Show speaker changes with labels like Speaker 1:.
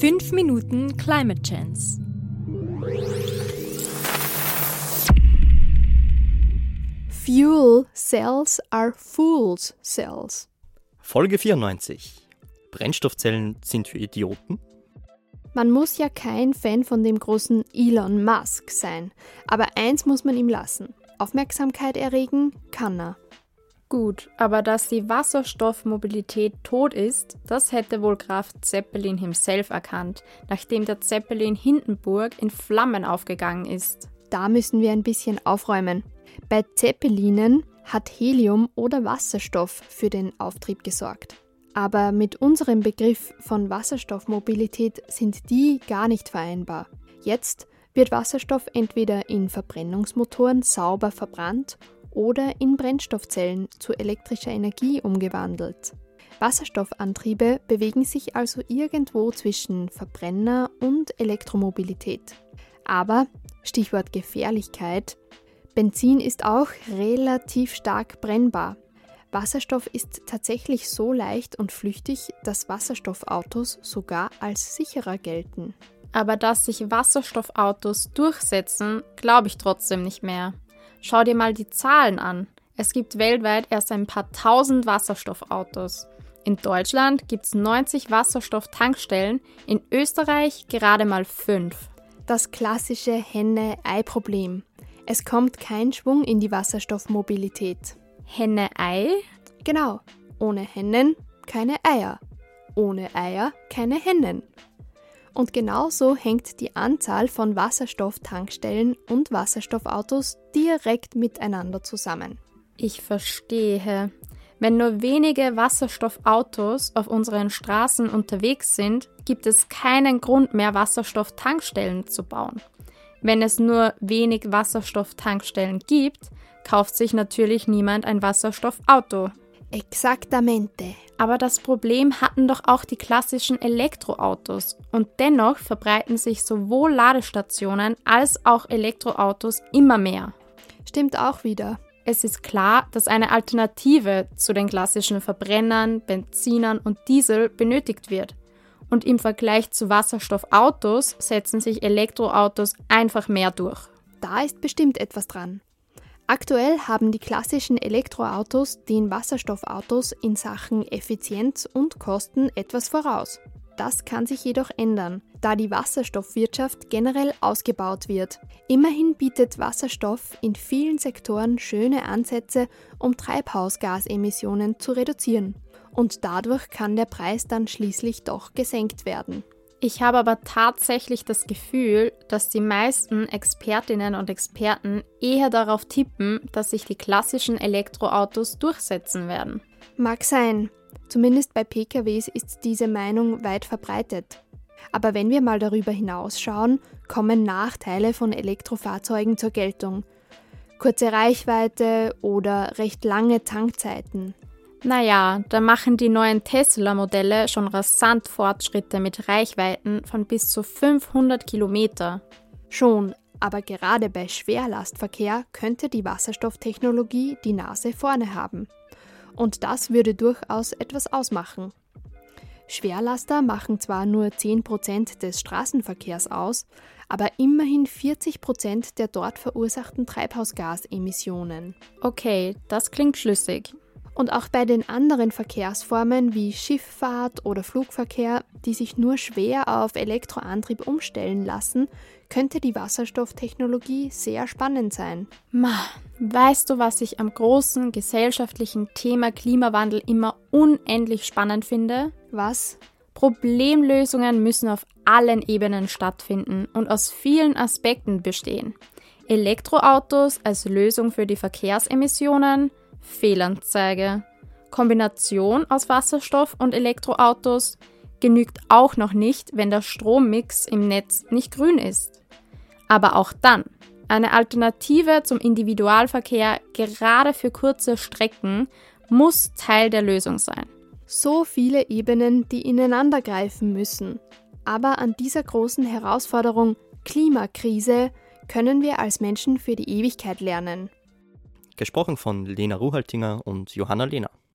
Speaker 1: 5 Minuten Climate Chance.
Speaker 2: Fuel cells are fool's cells.
Speaker 3: Folge 94. Brennstoffzellen sind für Idioten?
Speaker 2: Man muss ja kein Fan von dem großen Elon Musk sein, aber eins muss man ihm lassen. Aufmerksamkeit erregen kann er.
Speaker 4: Gut, aber dass die Wasserstoffmobilität tot ist, das hätte wohl Graf Zeppelin himself erkannt, nachdem der Zeppelin Hindenburg in Flammen aufgegangen ist.
Speaker 2: Da müssen wir ein bisschen aufräumen. Bei Zeppelinen hat Helium oder Wasserstoff für den Auftrieb gesorgt. Aber mit unserem Begriff von Wasserstoffmobilität sind die gar nicht vereinbar. Jetzt wird Wasserstoff entweder in Verbrennungsmotoren sauber verbrannt oder in Brennstoffzellen zu elektrischer Energie umgewandelt. Wasserstoffantriebe bewegen sich also irgendwo zwischen Verbrenner und Elektromobilität. Aber, Stichwort Gefährlichkeit, Benzin ist auch relativ stark brennbar. Wasserstoff ist tatsächlich so leicht und flüchtig, dass Wasserstoffautos sogar als sicherer gelten.
Speaker 4: Aber dass sich Wasserstoffautos durchsetzen, glaube ich trotzdem nicht mehr. Schau dir mal die Zahlen an. Es gibt weltweit erst ein paar tausend Wasserstoffautos. In Deutschland gibt es 90 Wasserstofftankstellen, in Österreich gerade mal 5.
Speaker 2: Das klassische Henne-Ei-Problem. Es kommt kein Schwung in die Wasserstoffmobilität.
Speaker 4: Henne-Ei?
Speaker 2: Genau. Ohne Hennen keine Eier. Ohne Eier keine Hennen. Und genauso hängt die Anzahl von Wasserstofftankstellen und Wasserstoffautos direkt miteinander zusammen.
Speaker 4: Ich verstehe. Wenn nur wenige Wasserstoffautos auf unseren Straßen unterwegs sind, gibt es keinen Grund mehr, Wasserstofftankstellen zu bauen. Wenn es nur wenig Wasserstofftankstellen gibt, kauft sich natürlich niemand ein Wasserstoffauto.
Speaker 2: Exactamente.
Speaker 4: Aber das Problem hatten doch auch die klassischen Elektroautos. Und dennoch verbreiten sich sowohl Ladestationen als auch Elektroautos immer mehr.
Speaker 2: Stimmt auch wieder.
Speaker 4: Es ist klar, dass eine Alternative zu den klassischen Verbrennern, Benzinern und Diesel benötigt wird. Und im Vergleich zu Wasserstoffautos setzen sich Elektroautos einfach mehr durch.
Speaker 2: Da ist bestimmt etwas dran. Aktuell haben die klassischen Elektroautos den Wasserstoffautos in Sachen Effizienz und Kosten etwas voraus. Das kann sich jedoch ändern, da die Wasserstoffwirtschaft generell ausgebaut wird. Immerhin bietet Wasserstoff in vielen Sektoren schöne Ansätze, um Treibhausgasemissionen zu reduzieren. Und dadurch kann der Preis dann schließlich doch gesenkt werden.
Speaker 4: Ich habe aber tatsächlich das Gefühl, dass die meisten Expertinnen und Experten eher darauf tippen, dass sich die klassischen Elektroautos durchsetzen werden.
Speaker 2: Mag sein. Zumindest bei PKWs ist diese Meinung weit verbreitet. Aber wenn wir mal darüber hinausschauen, kommen Nachteile von Elektrofahrzeugen zur Geltung. Kurze Reichweite oder recht lange Tankzeiten.
Speaker 4: Naja, da machen die neuen Tesla-Modelle schon rasant Fortschritte mit Reichweiten von bis zu 500 Kilometer.
Speaker 2: Schon, aber gerade bei Schwerlastverkehr könnte die Wasserstofftechnologie die Nase vorne haben. Und das würde durchaus etwas ausmachen. Schwerlaster machen zwar nur 10% des Straßenverkehrs aus, aber immerhin 40% der dort verursachten Treibhausgasemissionen.
Speaker 4: Okay, das klingt schlüssig.
Speaker 2: Und auch bei den anderen Verkehrsformen wie Schifffahrt oder Flugverkehr, die sich nur schwer auf Elektroantrieb umstellen lassen, könnte die Wasserstofftechnologie sehr spannend sein.
Speaker 4: Ma, weißt du, was ich am großen gesellschaftlichen Thema Klimawandel immer unendlich spannend finde?
Speaker 2: Was?
Speaker 4: Problemlösungen müssen auf allen Ebenen stattfinden und aus vielen Aspekten bestehen. Elektroautos als Lösung für die Verkehrsemissionen, Fehlanzeige. Kombination aus Wasserstoff und Elektroautos genügt auch noch nicht, wenn der Strommix im Netz nicht grün ist. Aber auch dann, eine Alternative zum Individualverkehr gerade für kurze Strecken muss Teil der Lösung sein.
Speaker 2: So viele Ebenen, die ineinandergreifen müssen. Aber an dieser großen Herausforderung Klimakrise können wir als Menschen für die Ewigkeit lernen.
Speaker 3: Gesprochen von Lena Ruhaltinger und Johanna Lehner.